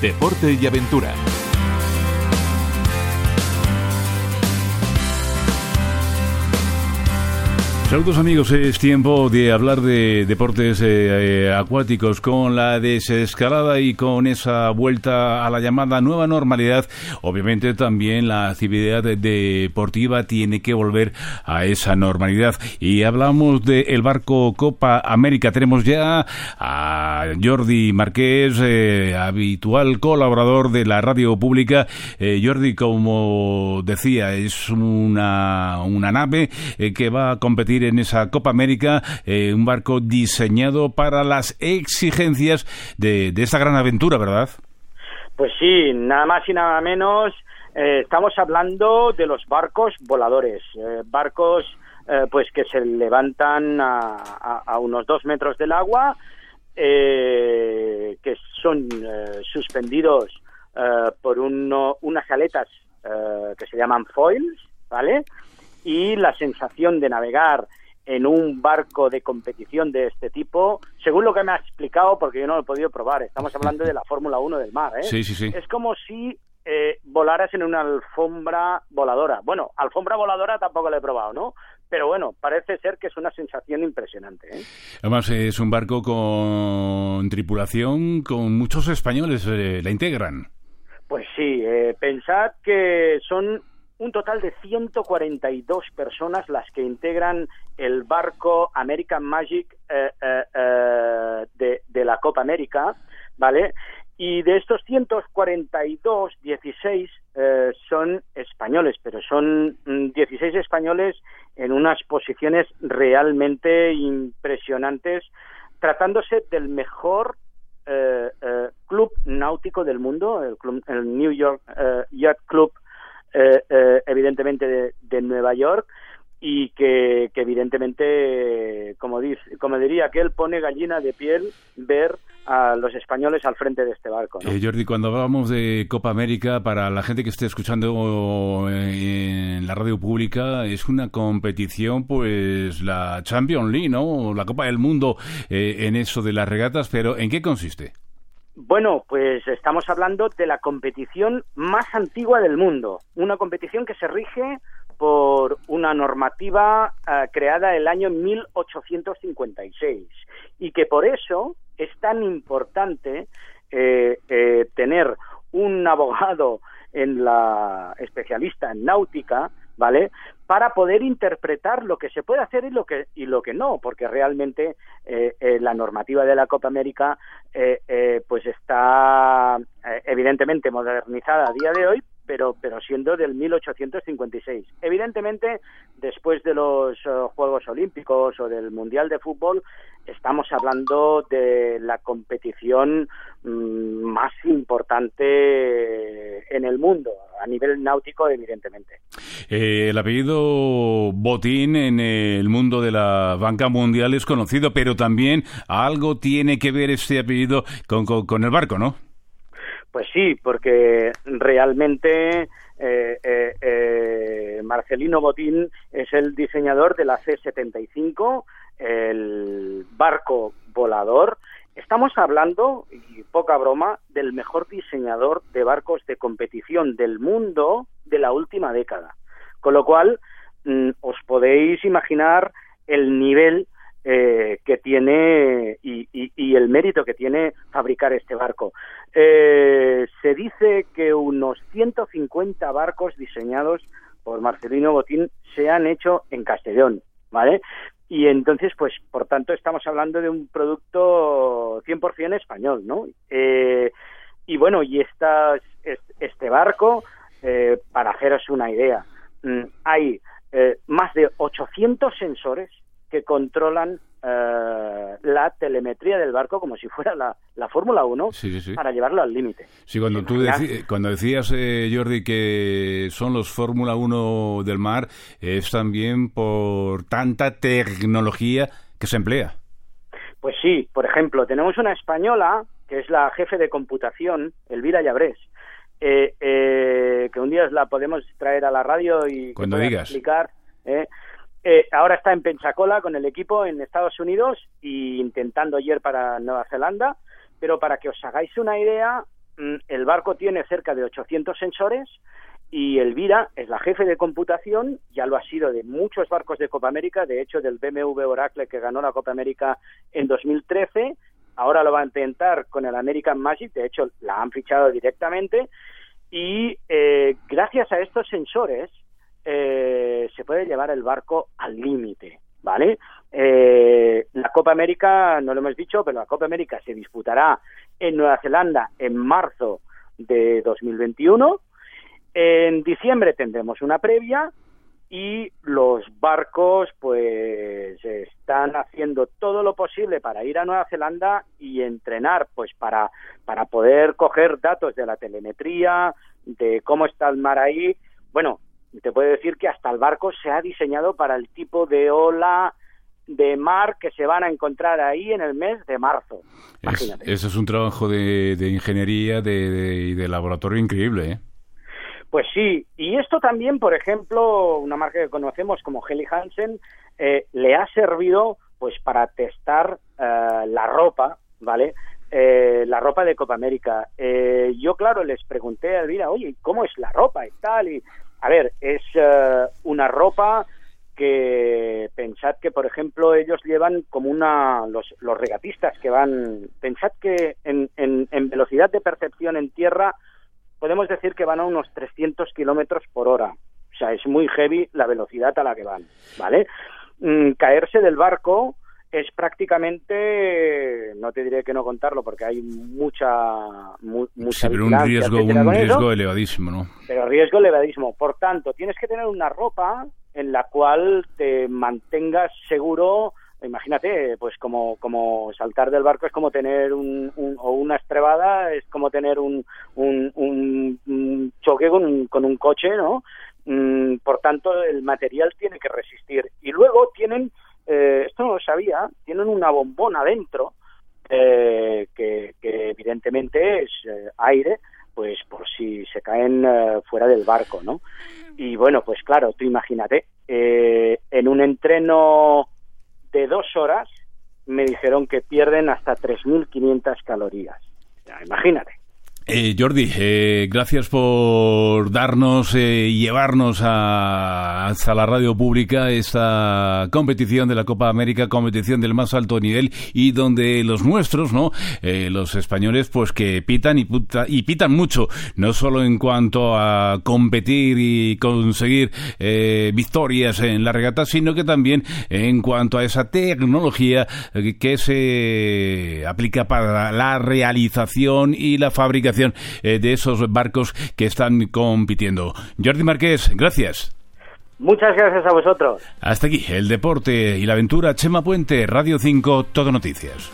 deporte y aventura. Saludos amigos, es tiempo de hablar de deportes eh, eh, acuáticos con la desescalada y con esa vuelta a la llamada nueva normalidad. Obviamente también la actividad deportiva tiene que volver a esa normalidad. Y hablamos del barco Copa América. Tenemos ya a Jordi Marqués, eh, habitual colaborador de la radio pública. Jordi, como decía, es una, una nave que va a competir en esa Copa América, eh, un barco diseñado para las exigencias de, de esta gran aventura, ¿verdad? Pues sí, nada más y nada menos. Eh, estamos hablando de los barcos voladores, eh, barcos pues que se levantan a, unos dos metros del agua, que son suspendidos por unas aletas que se llaman foils, ¿vale? Y la sensación de navegar en un barco de competición de este tipo, según lo que me ha explicado, porque yo no lo he podido probar, estamos hablando de la Fórmula 1 del mar, ¿eh? Sí, sí, sí. Es como si eh, volaras en una alfombra voladora. Bueno, alfombra voladora tampoco la he probado, ¿no? Pero bueno, parece ser que es una sensación impresionante. ¿eh? Además, es un barco con tripulación, con muchos españoles, eh, ¿la integran? Pues sí, pensad que son un total de 142 personas las que integran el barco American Magic eh, eh, eh, de, la Copa América, ¿vale? Y de estos 142, 16 son españoles, pero son 16 mm, españoles en unas posiciones realmente impresionantes, tratándose del mejor club náutico del mundo, el, club, el New York Yacht Club eh, eh, evidentemente de, Nueva York y que, que evidentemente, como, dice, como diría aquel, pone gallina de piel ver a los españoles al frente de este barco. Eh, Jordi, cuando hablamos de Copa América, para la gente que esté escuchando en la radio pública, es una competición, pues la Champions League, ¿no? La Copa del Mundo en eso de las regatas, pero ¿en qué consiste? Bueno, pues estamos hablando de la competición más antigua del mundo, una competición que se rige por una normativa uh, creada el año 1856 y que por eso es tan importante eh, eh, tener un abogado en la especialista en náutica, ¿vale? Para poder interpretar lo que se puede hacer y lo que y lo que no porque realmente eh, eh, la normativa de la Copa América eh, pues está evidentemente modernizada a día de hoy pero, pero siendo del 1856. Evidentemente, después de los eh, Juegos Olímpicos o del Mundial de Fútbol, estamos hablando de la competición mm, más importante en el mundo, a nivel náutico, evidentemente. Eh, el apellido Botín en el mundo de la banca mundial es conocido, pero también algo tiene que ver este apellido con, con el barco, ¿no? Pues sí, porque realmente eh, eh, eh, Marcelino Botín es el diseñador de la C-75, el barco volador. Estamos hablando, y poca broma, del mejor diseñador de barcos de competición del mundo de la última década. Con lo cual, mm, os podéis imaginar el nivel eh, que tiene y, el mérito que tiene fabricar este barco. Eh, se dice que unos 150 barcos diseñados por Marcelino Botín se han hecho en Castellón, ¿vale? Y entonces, pues, por tanto, estamos hablando de un producto 100% español, ¿no? Eh, y bueno, y esta, este barco, eh, para haceros una idea, mm, hay más de 800 sensores que controlan eh, la telemetría del barco como si fuera la, la Fórmula 1 para llevarlo al límite. Sí, cuando, tú cuando decías, eh, Jordi, que son los Fórmula 1 del mar, es también por tanta tecnología que se emplea. Pues sí, por ejemplo, tenemos una española que es la jefe de computación, Elvira Llabrés, eh, que un día la podemos traer a la radio y Cuando digas. explicar. Eh, ahora está en Pensacola con el equipo en Estados Unidos y intentando ir para Nueva Zelanda, pero para que os hagáis una idea, mm, el barco tiene cerca de 800 sensores y Elvira es la jefe de computación, ya lo ha sido de muchos barcos de Copa América, de hecho del BMW Oracle que ganó la Copa América en 2013, ahora lo va a intentar con el American Magic, de hecho la han fichado directamente, y eh, gracias a estos sensores eh, se puede llevar el barco al límite, ¿vale? Eh, la Copa América, no lo hemos dicho, pero la Copa América se disputará en Nueva Zelanda en marzo de 2021 en diciembre tendremos una previa y los barcos pues están haciendo todo lo posible para ir a Nueva Zelanda y entrenar pues para para poder coger datos de la telemetría de cómo está el mar ahí bueno te puedo decir que hasta el barco se ha diseñado para el tipo de ola de mar que se van a encontrar ahí en el mes de marzo. eso es un trabajo de, ingeniería y de laboratorio increíble, ¿eh? Pues sí, y esto también, por ejemplo, una marca que conocemos como Helly Hansen, eh, le ha servido pues para testar eh, la ropa, ¿vale? Eh, la ropa de Copa América. yo, claro, les pregunté a Elvira, oye, ¿cómo es la ropa y tal? Y, a ver, es una ropa que pensad que, por ejemplo, ellos llevan como una, los, los regatistas que van, pensad que en, en, en velocidad de percepción en tierra podemos decir que van a unos 300 kilómetros por hora. O sea, es muy heavy la velocidad a la que van, ¿vale? Mm, caerse del barco es prácticamente, no te diré que no contarlo porque hay mucha, mucha sí, pero un riesgo, un riesgo elevadísimo, ¿no? Pero riesgo elevadísimo. Por tanto, tienes que tener una ropa en la cual te mantengas seguro imagínate, pues como, como saltar del barco es como tener un, o una estrebada, es como tener un, un, un, choque con un, con un coche, ¿no? Mm, por tanto, el material tiene que resistir. Y luego tienen, eh, esto no lo sabía, tienen una bombona dentro, eh, que, evidentemente es eh, aire, pues por si se caen fuera del barco, ¿no? Y bueno, pues claro, tú imagínate, en un entreno de dos horas me dijeron que pierden hasta 3.500 calorías. Imagínate. Eh, Jordi, eh, gracias por darnos eh, llevarnos a, hasta la radio pública esta competición de la Copa América, competición del más alto nivel y donde los nuestros, ¿no? los españoles, pues que pitan y, y pitan mucho, no solo en cuanto a competir y conseguir victorias en la regata, sino que también en cuanto a esa tecnología que se aplica para la realización y la fabricación eh, de esos barcos que están compitiendo. Jordi Márquez, gracias. Muchas gracias a vosotros. Hasta aquí el deporte y la aventura. Chema Puente, Radio 5, Todo Noticias.